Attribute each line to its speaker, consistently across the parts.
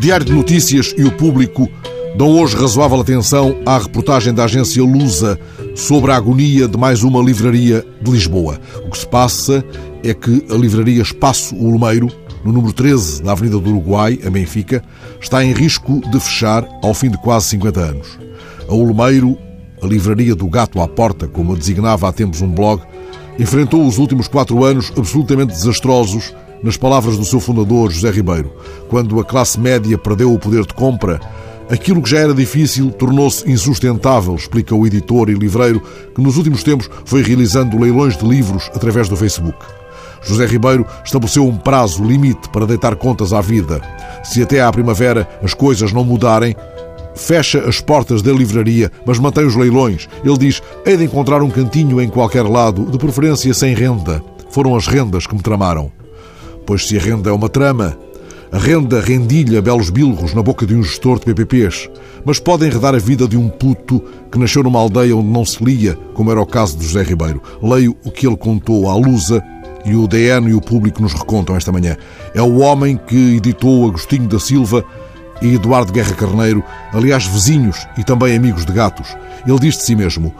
Speaker 1: Diário de Notícias e o Público dão hoje razoável atenção à reportagem da agência Lusa sobre a agonia de mais uma livraria de Lisboa. O que se passa é que a livraria Espaço Olmeiro, no número 13 da Avenida do Uruguai, a Benfica, está em risco de fechar ao fim de quase 50 anos. A Olmeiro, a livraria do gato à porta, como a designava há tempos um blog, enfrentou os últimos quatro anos absolutamente desastrosos nas palavras do seu fundador, José Ribeiro, quando a classe média perdeu o poder de compra, aquilo que já era difícil tornou-se insustentável, explica o editor e livreiro que nos últimos tempos foi realizando leilões de livros através do Facebook. José Ribeiro estabeleceu um prazo limite para deitar contas à vida. Se até à primavera as coisas não mudarem, fecha as portas da livraria, mas mantém os leilões. Ele diz: hei de encontrar um cantinho em qualquer lado, de preferência sem renda. Foram as rendas que me tramaram. Pois se a renda é uma trama, a renda rendilha belos bilros na boca de um gestor de PPPs, mas pode enredar a vida de um puto que nasceu numa aldeia onde não se lia, como era o caso de José Ribeiro. Leio o que ele contou à Lusa e o DN e o público nos recontam esta manhã. É o homem que editou Agostinho da Silva e Eduardo Guerra Carneiro, aliás vizinhos e também amigos de gatos. Ele diz de si mesmo: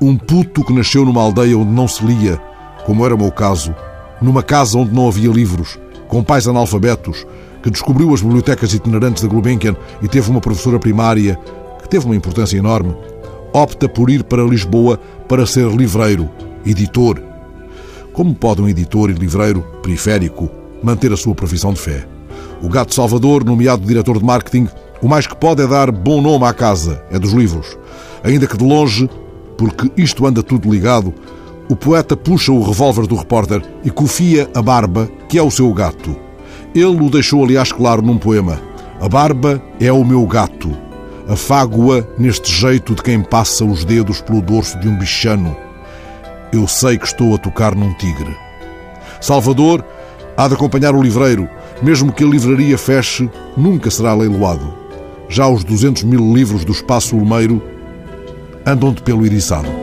Speaker 1: Um puto que nasceu numa aldeia onde não se lia, como era o meu caso, numa casa onde não havia livros, com pais analfabetos, que descobriu as bibliotecas itinerantes da Gulbenkian e teve uma professora primária que teve uma importância enorme, opta por ir para Lisboa para ser livreiro, editor. Como pode um editor e livreiro periférico manter a sua profissão de fé? O gato Salvador, nomeado diretor de marketing, o mais que pode é dar bom nome à casa, é dos livros. Ainda que de longe, porque isto anda tudo ligado, o poeta puxa o revólver do repórter e confia a barba, que é o seu gato. Ele o deixou, aliás, claro num poema. A barba é o meu gato. Afago-a neste jeito de quem passa os dedos pelo dorso de um bichano. Eu sei que estou a tocar num tigre. Salvador há de acompanhar o livreiro. Mesmo que a livraria feche, nunca será leiloado. Já os 200 mil livros do Espaço Olmeiro andam de pelo iriçado.